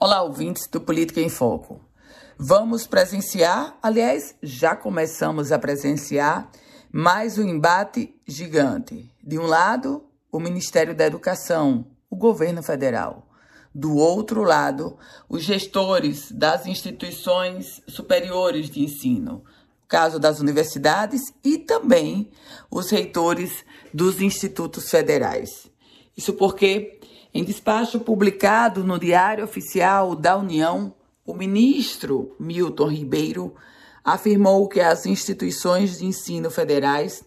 Olá, ouvintes do Política em Foco. Vamos presenciar, aliás, já começamos a presenciar mais um embate gigante. De um lado, o Ministério da Educação, o governo federal. Do outro lado, os gestores das instituições superiores de ensino, caso das universidades, e também os reitores dos institutos federais. Isso porque em despacho publicado no Diário Oficial da União, o ministro Milton Ribeiro afirmou que as instituições de ensino federais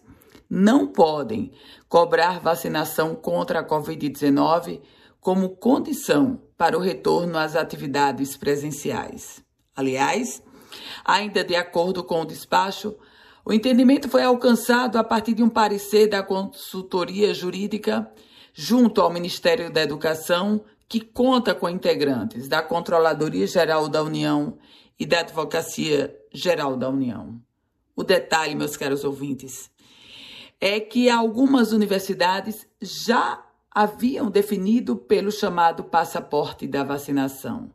não podem cobrar vacinação contra a Covid-19 como condição para o retorno às atividades presenciais. Aliás, ainda de acordo com o despacho, o entendimento foi alcançado a partir de um parecer da consultoria jurídica junto ao Ministério da Educação, que conta com integrantes da Controladoria Geral da União e da Advocacia Geral da União. O detalhe, meus caros ouvintes, é que algumas universidades já haviam definido pelo chamado passaporte da vacinação.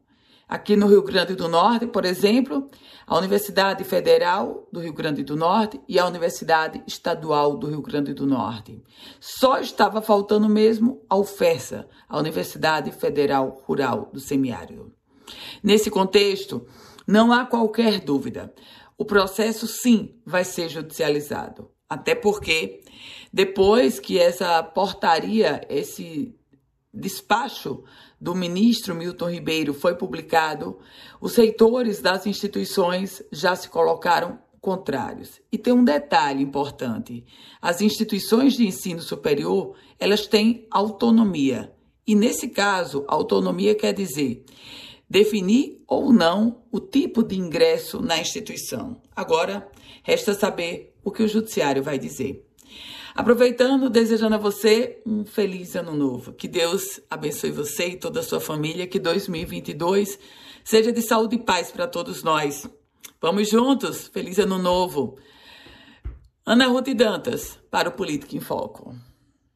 Aqui no Rio Grande do Norte, por exemplo, a Universidade Federal do Rio Grande do Norte e a Universidade Estadual do Rio Grande do Norte. Só estava faltando mesmo a UFESA, a Universidade Federal Rural do Semiárido. Nesse contexto, não há qualquer dúvida. O processo, sim, vai ser judicializado. Até porque, depois que essa portaria, esse despacho do ministro Milton Ribeiro foi publicado, os reitores das instituições já se colocaram contrários. E tem um detalhe importante: as instituições de ensino superior, elas têm autonomia. E nesse caso, autonomia quer dizer definir ou não o tipo de ingresso na instituição. Agora, resta saber o que o judiciário vai dizer. Aproveitando, desejando a você um feliz ano novo. Que Deus abençoe você e toda a sua família. Que 2022 seja de saúde e paz para todos nós. Vamos juntos. Feliz ano novo. Ana Ruth Dantas, para o Política em Foco.